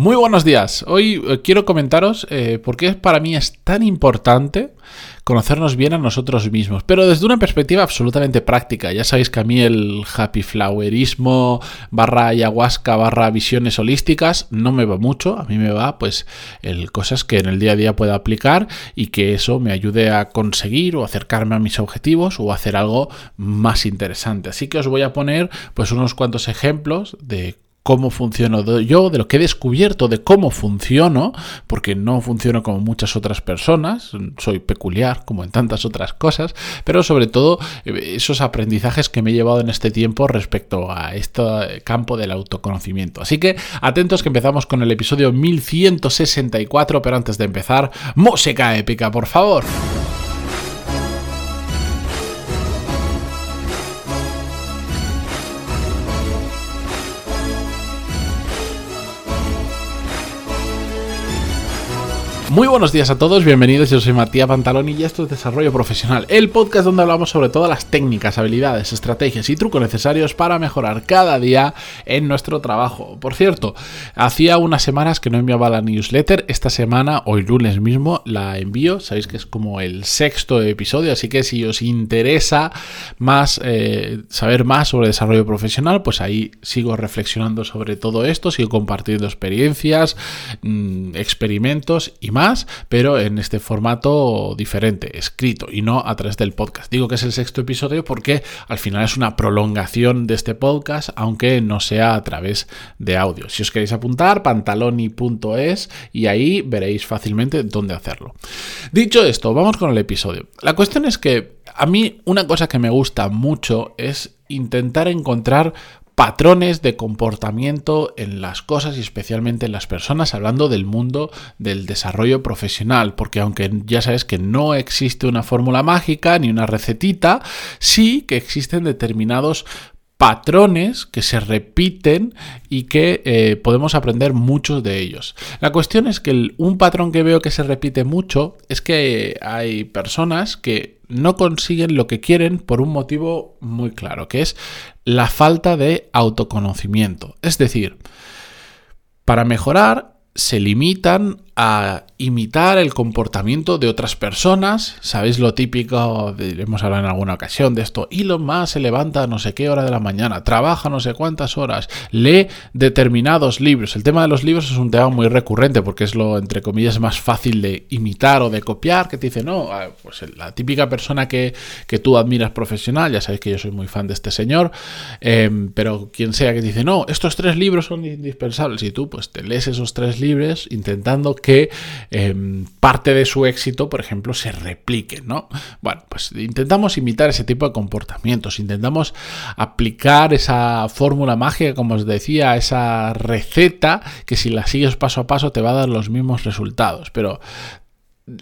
Muy buenos días. Hoy eh, quiero comentaros eh, por qué para mí es tan importante conocernos bien a nosotros mismos, pero desde una perspectiva absolutamente práctica. Ya sabéis que a mí el happy flowerismo barra ayahuasca barra visiones holísticas no me va mucho. A mí me va pues el cosas que en el día a día pueda aplicar y que eso me ayude a conseguir o acercarme a mis objetivos o hacer algo más interesante. Así que os voy a poner pues unos cuantos ejemplos de cómo funciono yo, de lo que he descubierto de cómo funciono, porque no funciono como muchas otras personas, soy peculiar como en tantas otras cosas, pero sobre todo eh, esos aprendizajes que me he llevado en este tiempo respecto a este campo del autoconocimiento. Así que atentos que empezamos con el episodio 1164, pero antes de empezar, música épica, por favor. Muy buenos días a todos, bienvenidos. Yo soy Matías Pantaloni y esto es Desarrollo Profesional, el podcast donde hablamos sobre todas las técnicas, habilidades, estrategias y trucos necesarios para mejorar cada día en nuestro trabajo. Por cierto, hacía unas semanas que no enviaba la newsletter. Esta semana, hoy lunes mismo, la envío. Sabéis que es como el sexto episodio, así que si os interesa más eh, saber más sobre desarrollo profesional, pues ahí sigo reflexionando sobre todo esto, sigo compartiendo experiencias, mm, experimentos y más pero en este formato diferente, escrito y no a través del podcast. Digo que es el sexto episodio porque al final es una prolongación de este podcast, aunque no sea a través de audio. Si os queréis apuntar, pantaloni.es y ahí veréis fácilmente dónde hacerlo. Dicho esto, vamos con el episodio. La cuestión es que a mí una cosa que me gusta mucho es intentar encontrar patrones de comportamiento en las cosas y especialmente en las personas, hablando del mundo del desarrollo profesional, porque aunque ya sabes que no existe una fórmula mágica ni una recetita, sí que existen determinados patrones que se repiten y que eh, podemos aprender muchos de ellos. La cuestión es que un patrón que veo que se repite mucho es que hay personas que no consiguen lo que quieren por un motivo muy claro, que es la falta de autoconocimiento. Es decir, para mejorar se limitan a imitar el comportamiento de otras personas. Sabéis lo típico, hemos hablado en alguna ocasión de esto. Elon Musk se levanta a no sé qué hora de la mañana, trabaja no sé cuántas horas, lee determinados libros. El tema de los libros es un tema muy recurrente porque es lo, entre comillas, más fácil de imitar o de copiar. Que te dice, no, ah, pues la típica persona que, que tú admiras profesional, ya sabéis que yo soy muy fan de este señor, em, pero quien sea que te dice, no, estos tres libros son indispensables y tú pues te lees esos tres libros intentando que em, parte de su éxito, por ejemplo, se replique, ¿no? Bueno, pues intentamos imitar ese tipo de comportamientos, intentamos aplicar esa fórmula mágica, como os decía, esa receta que si la sigues paso a paso te va a dar los mismos resultados, pero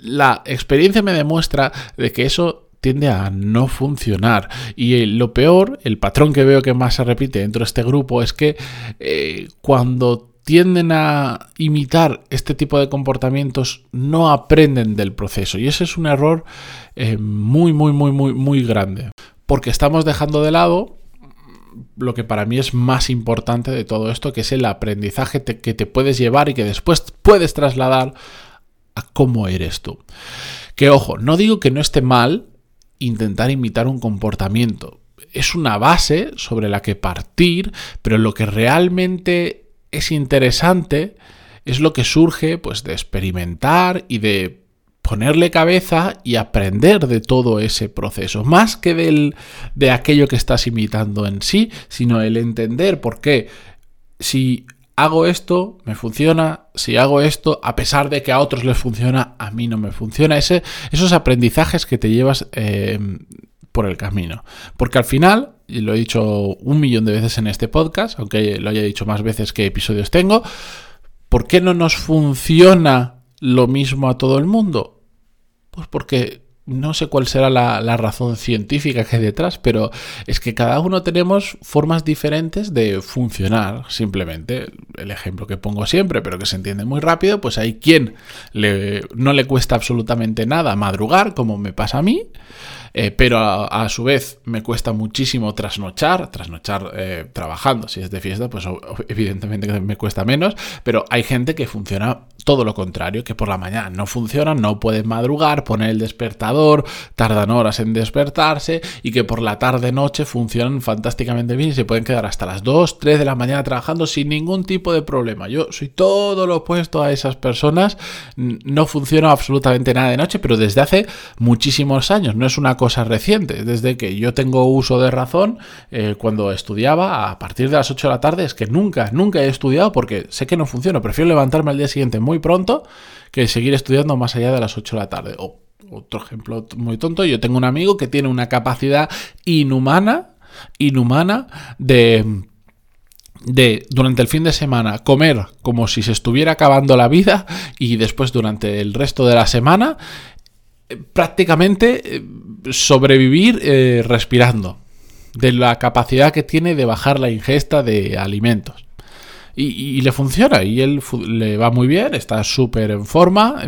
la experiencia me demuestra de que eso tiende a no funcionar. Y lo peor, el patrón que veo que más se repite dentro de este grupo es que eh, cuando tienden a imitar este tipo de comportamientos no aprenden del proceso. Y ese es un error eh, muy, muy, muy, muy, muy grande. Porque estamos dejando de lado lo que para mí es más importante de todo esto, que es el aprendizaje que te puedes llevar y que después puedes trasladar a cómo eres tú. Que ojo, no digo que no esté mal intentar imitar un comportamiento. Es una base sobre la que partir, pero lo que realmente es interesante es lo que surge pues de experimentar y de ponerle cabeza y aprender de todo ese proceso, más que del, de aquello que estás imitando en sí, sino el entender por qué. Si hago esto, me funciona, si hago esto, a pesar de que a otros les funciona, a mí no me funciona. Ese, esos aprendizajes que te llevas eh, por el camino. Porque al final, y lo he dicho un millón de veces en este podcast, aunque lo haya dicho más veces que episodios tengo, ¿por qué no nos funciona lo mismo a todo el mundo? Pues porque no sé cuál será la, razón científica que hay detrás, pero es que cada uno tenemos formas diferentes de funcionar, simplemente. El ejemplo que pongo siempre, pero que se entiende muy rápido, pues hay quien no le cuesta absolutamente nada madrugar, como me pasa a mí, eh, pero a, su vez me cuesta muchísimo trasnochar, trasnochar eh, trabajando, si es de fiesta, pues evidentemente me cuesta menos, pero hay gente que funciona todo lo contrario, que por la mañana no funciona, no pueden madrugar, poner el despertador, tardan horas en despertarse y que por la tarde-noche funcionan fantásticamente bien y se pueden quedar hasta las 2, 3 de la mañana trabajando sin ningún tipo de problema. Yo soy todo lo opuesto a esas personas, no funciona absolutamente nada de noche, pero desde hace muchísimos años, no es una cosa reciente, desde que yo tengo uso de razón, eh, cuando estudiaba a partir de las 8 de la tarde, es que nunca, nunca he estudiado porque sé que no funciona, prefiero levantarme al día siguiente muy pronto que seguir estudiando más allá de las 8 de la tarde. O otro ejemplo muy tonto, yo tengo un amigo que tiene una capacidad inhumana, inhumana de de durante el fin de semana comer como si se estuviera acabando la vida y después durante el resto de la semana eh, prácticamente eh, sobrevivir eh, respirando de la capacidad que tiene de bajar la ingesta de alimentos. Y, le funciona, y él le va muy bien, está súper en forma.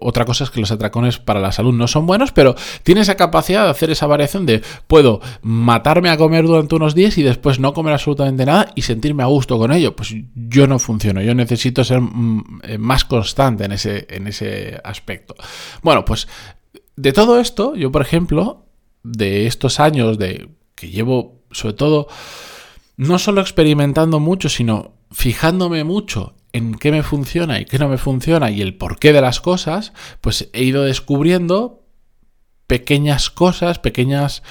Otra cosa es que los atracones para la salud no son buenos, pero tiene esa capacidad de hacer esa variación de puedo matarme a comer durante unos días y después no comer absolutamente nada y sentirme a gusto con ello. Pues yo no funciono, yo necesito ser mm, eh, más constante en ese, en ese aspecto. Bueno, pues de todo esto, yo por ejemplo, de estos años de que llevo sobre todo no solo experimentando mucho, sino fijándome mucho en qué me funciona y qué no me funciona y el porqué de las cosas, pues he ido descubriendo pequeñas cosas, pequeñas...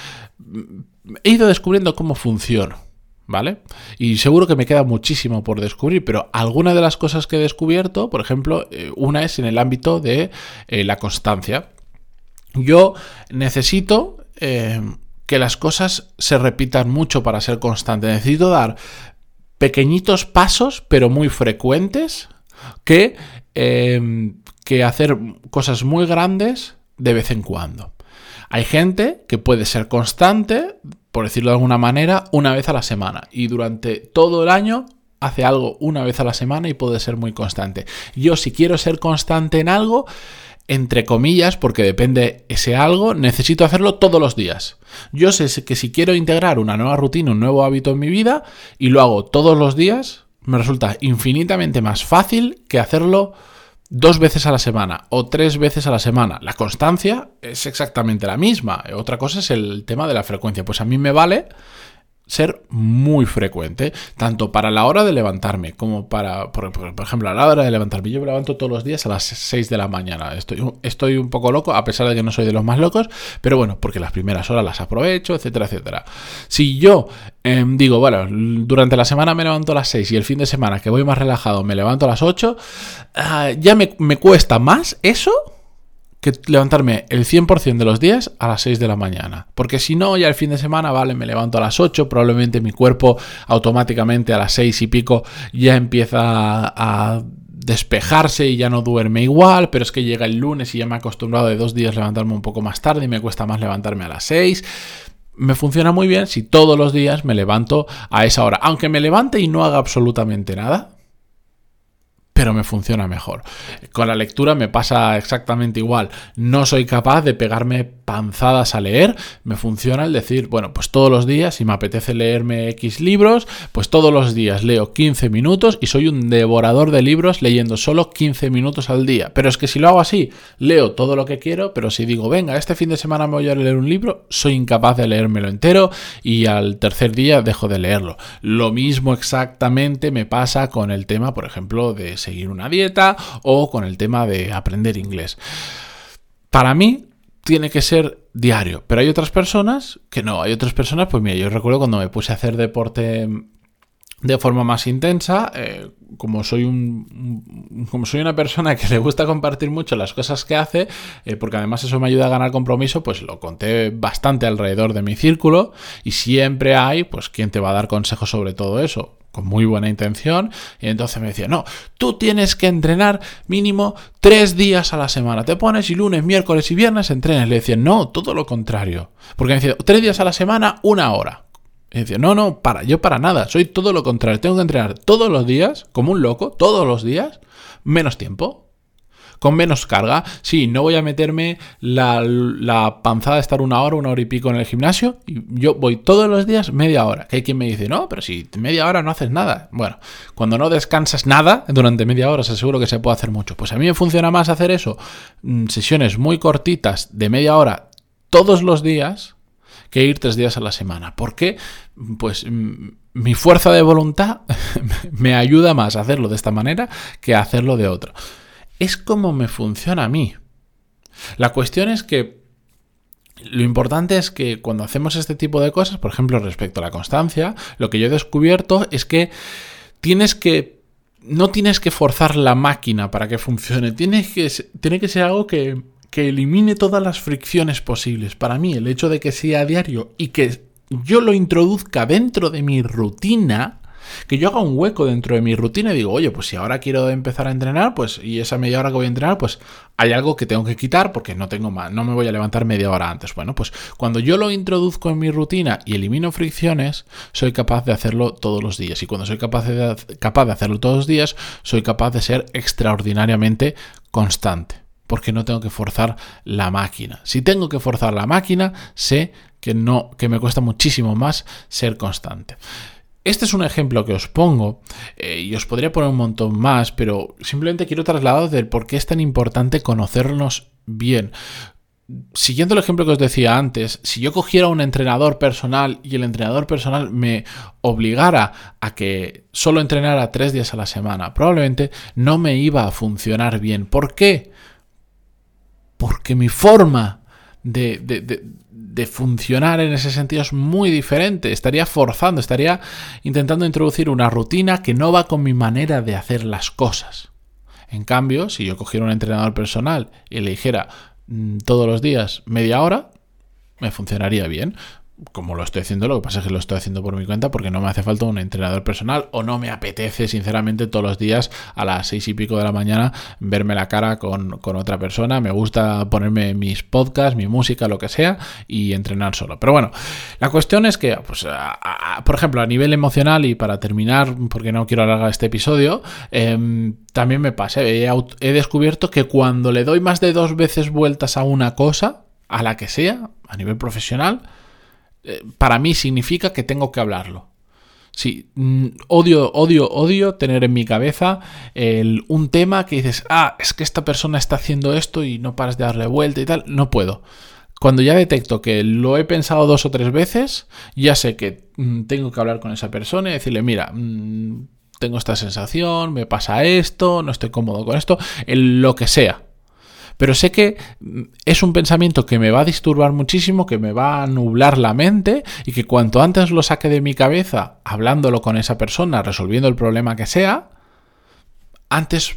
He ido descubriendo cómo funciona, ¿vale? Y seguro que me queda muchísimo por descubrir, pero algunas de las cosas que he descubierto, por ejemplo, eh, una es en el ámbito de eh, la constancia. Yo necesito eh, que las cosas se repitan mucho para ser constante. Necesito dar pequeñitos pasos, pero muy frecuentes, que, em, que hacer cosas muy grandes de vez en cuando. Hay gente que puede ser constante, por decirlo de alguna manera, una vez a la semana y durante todo el año hace algo una vez a la semana y puede ser muy constante. Yo si quiero ser constante en algo, entre comillas, porque depende ese algo, necesito hacerlo todos los días. Yo sé que si quiero integrar una nueva rutina, un nuevo hábito en mi vida, y lo hago todos los días, me resulta infinitamente más fácil que hacerlo dos veces a la semana o tres veces a la semana. La constancia es exactamente la misma. Otra cosa es el tema de la frecuencia. Pues a mí me vale ser muy frecuente, tanto para la hora de levantarme como para, por, ejemplo, a la hora de levantarme. Yo me levanto todos los días a las 6 de la mañana. Estoy, estoy un poco loco, a pesar de que no soy de los más locos, pero bueno, porque las primeras horas las aprovecho, etcétera, etcétera. Si yo em, digo, bueno, durante la semana me levanto a las 6 y el fin de semana que voy más relajado me levanto a las 8, ah, ya me, me cuesta más eso que levantarme el 100% de los días a las 6 de la mañana. Porque si no, ya el fin de semana, vale, me levanto a las 8, probablemente mi cuerpo automáticamente a las 6 y pico ya empieza a despejarse y ya no duerme igual, pero es que llega el lunes y ya me he acostumbrado de dos días levantarme un poco más tarde y me cuesta más levantarme a las 6 me funciona muy bien si todos los días me levanto a esa hora. Aunque me levante y no haga absolutamente nada, pero me funciona mejor. Con la lectura me pasa exactamente igual. No soy capaz de pegarme panzadas a leer. Me funciona el decir, bueno, pues todos los días, si me apetece leerme X libros, pues todos los días leo 15 minutos y soy un devorador de libros leyendo solo 15 minutos al día. Pero es que si lo hago así, leo todo lo que quiero, pero si digo, venga, este fin de semana me voy a leer un libro, soy incapaz de leérmelo entero y al tercer día dejo de leerlo. Lo mismo exactamente me pasa con el tema, por ejemplo, de seguir una dieta o con el tema de aprender inglés. Para mí tiene que ser diario, pero hay otras personas que no, hay otras personas, pues mira, yo recuerdo cuando me puse a hacer deporte de forma más intensa, eh, como soy un, como soy una persona que le gusta compartir mucho las cosas que hace, eh, porque además eso me ayuda a ganar compromiso, pues lo conté bastante alrededor de mi círculo y siempre hay, pues, quien te va a dar consejos sobre todo eso con muy buena intención, y entonces me decía, no, tú tienes que entrenar mínimo tres días a la semana. Te pones y lunes, miércoles y viernes entrenas. Le decía, no, todo lo contrario. Porque me decía, tres días a la semana, una hora. Y decía, no, no, para, yo para nada, soy todo lo contrario. Tengo que entrenar todos los días, como un loco, todos los días, menos tiempo con menos carga. Sí, no voy a meterme la, panzada de estar una hora, una hora y pico en el gimnasio. Y yo voy todos los días media hora. Que hay quien me dice, no, pero si media hora no haces nada. Bueno, cuando no descansas nada durante media hora, se aseguro que se puede hacer mucho. Pues a mí me funciona más hacer eso. Mm, sesiones muy cortitas de media hora todos los días que ir tres días a la semana. Porque, pues, mm, mi fuerza de voluntad me ayuda más a hacerlo de esta manera que a hacerlo de otra es como me funciona a mí. La cuestión es que lo importante es que cuando hacemos este tipo de cosas, por ejemplo, respecto a la constancia, lo que yo he descubierto es que tienes que no tienes que forzar la máquina para que funcione, tiene que, tiene que ser algo que, que elimine todas las fricciones posibles. Para mí, el hecho de que sea diario y que yo lo introduzca dentro de mi rutina, que yo haga un hueco dentro de mi rutina y digo, oye, pues si ahora quiero empezar a entrenar, pues y esa media hora que voy a entrenar, pues hay algo que tengo que quitar porque no tengo más, no me voy a levantar media hora antes. Bueno, pues cuando yo lo introduzco en mi rutina y elimino fricciones, soy capaz de hacerlo todos los días. Y cuando soy capaz de, capaz de hacerlo todos los días, soy capaz de ser extraordinariamente constante porque no tengo que forzar la máquina. Si tengo que forzar la máquina, sé que no que me cuesta muchísimo más ser constante. Este es un ejemplo que os pongo eh, y os podría poner un montón más, pero simplemente quiero trasladar del por qué es tan importante conocernos bien. Siguiendo el ejemplo que os decía antes, si yo cogiera un entrenador personal y el entrenador personal me obligara a que solo entrenara tres días a la semana, probablemente no me iba a funcionar bien. ¿Por qué? Porque mi forma de funcionar en ese sentido es muy diferente. Estaría forzando, estaría intentando introducir una rutina que no va con mi manera de hacer las cosas. En cambio, si yo cogiera un entrenador personal y le dijera mm, todos los días media hora, me funcionaría bien como lo estoy haciendo, lo que pasa es que lo estoy haciendo por mi cuenta porque no me hace falta un entrenador personal o no me apetece sinceramente todos los días a las seis y pico de la mañana verme la cara con, otra persona. Me gusta ponerme mis podcasts, mi música, lo que sea y entrenar solo. Pero bueno, la cuestión es que, pues, por ejemplo, a nivel emocional y para terminar, porque no quiero alargar este episodio, em, también me pasa, he descubierto que cuando le doy más de dos veces vueltas a una cosa, a la que sea, a nivel profesional, eh, para mí significa que tengo que hablarlo. Sí, mm, odio, odio, odio tener en mi cabeza un tema que dices, ah, es que esta persona está haciendo esto y no paras de darle vuelta y tal. No puedo. Cuando ya detecto que lo he pensado dos o tres veces, ya sé que mm, tengo que hablar con esa persona y decirle, mira, mm, tengo esta sensación, me pasa esto, no estoy cómodo con esto, lo que sea. Pero sé que mm, es un pensamiento que me va a disturbar muchísimo, que me va a nublar la mente y que cuanto antes lo saque de mi cabeza, hablándolo con esa persona, resolviendo el problema que sea, antes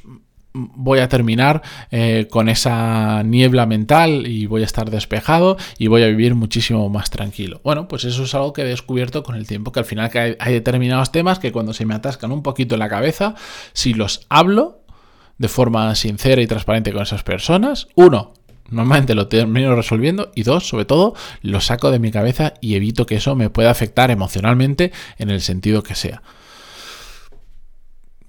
voy a terminar eh, con esa niebla mental y voy a estar despejado y voy a vivir muchísimo más tranquilo. Bueno, pues eso es algo que he descubierto con el tiempo, que al final hay, hay determinados temas que cuando se me atascan un poquito en la cabeza, si los hablo, de forma sincera y transparente con esas personas, uno, normalmente lo termino resolviendo y dos, sobre todo, lo saco de mi cabeza y evito que eso me pueda afectar emocionalmente en el sentido que sea.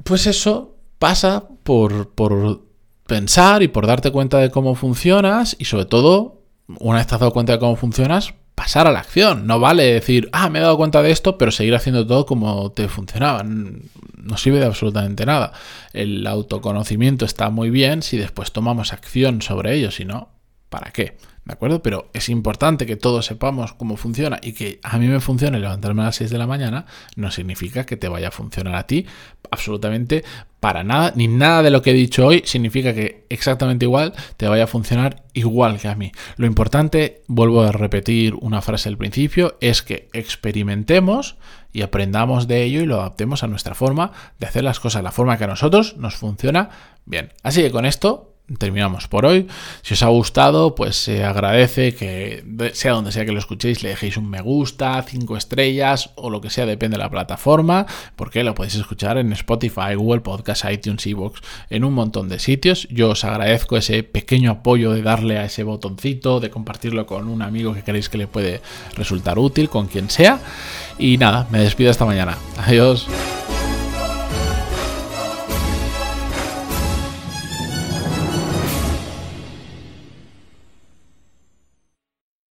Pues eso pasa por, por pensar y por darte cuenta de cómo funcionas y sobre todo, una vez te has dado cuenta de cómo funcionas, pasar a la acción. No vale decir, ah, me he dado cuenta de esto, pero seguir haciendo todo como te funcionaba. No sirve de absolutamente nada. El autoconocimiento está muy bien si después tomamos acción sobre ello, si no, ¿para qué? ¿De acuerdo? Pero es importante que todos sepamos cómo funciona y que a mí me funcione levantarme a las 6 de la mañana, no significa que te vaya a funcionar a ti absolutamente para nada, ni nada de lo que he dicho hoy significa que exactamente igual te vaya a funcionar igual que a mí. Lo importante, vuelvo a repetir una frase al principio, es que experimentemos y aprendamos de ello y lo adaptemos a nuestra forma de hacer las cosas, la forma que a nosotros nos funciona bien. Así que con esto terminamos por hoy. Si os ha gustado, pues se agradece que sea donde sea que lo escuchéis, le dejéis un me gusta, cinco estrellas o lo que sea, depende de la plataforma, porque lo podéis escuchar en Spotify, Google Podcast, iTunes, Evox, en un montón de sitios. Yo os agradezco ese pequeño apoyo de darle a ese botoncito, de compartirlo con un amigo que creéis que le puede resultar útil, con quien sea. Y nada, me despido esta mañana. Adiós.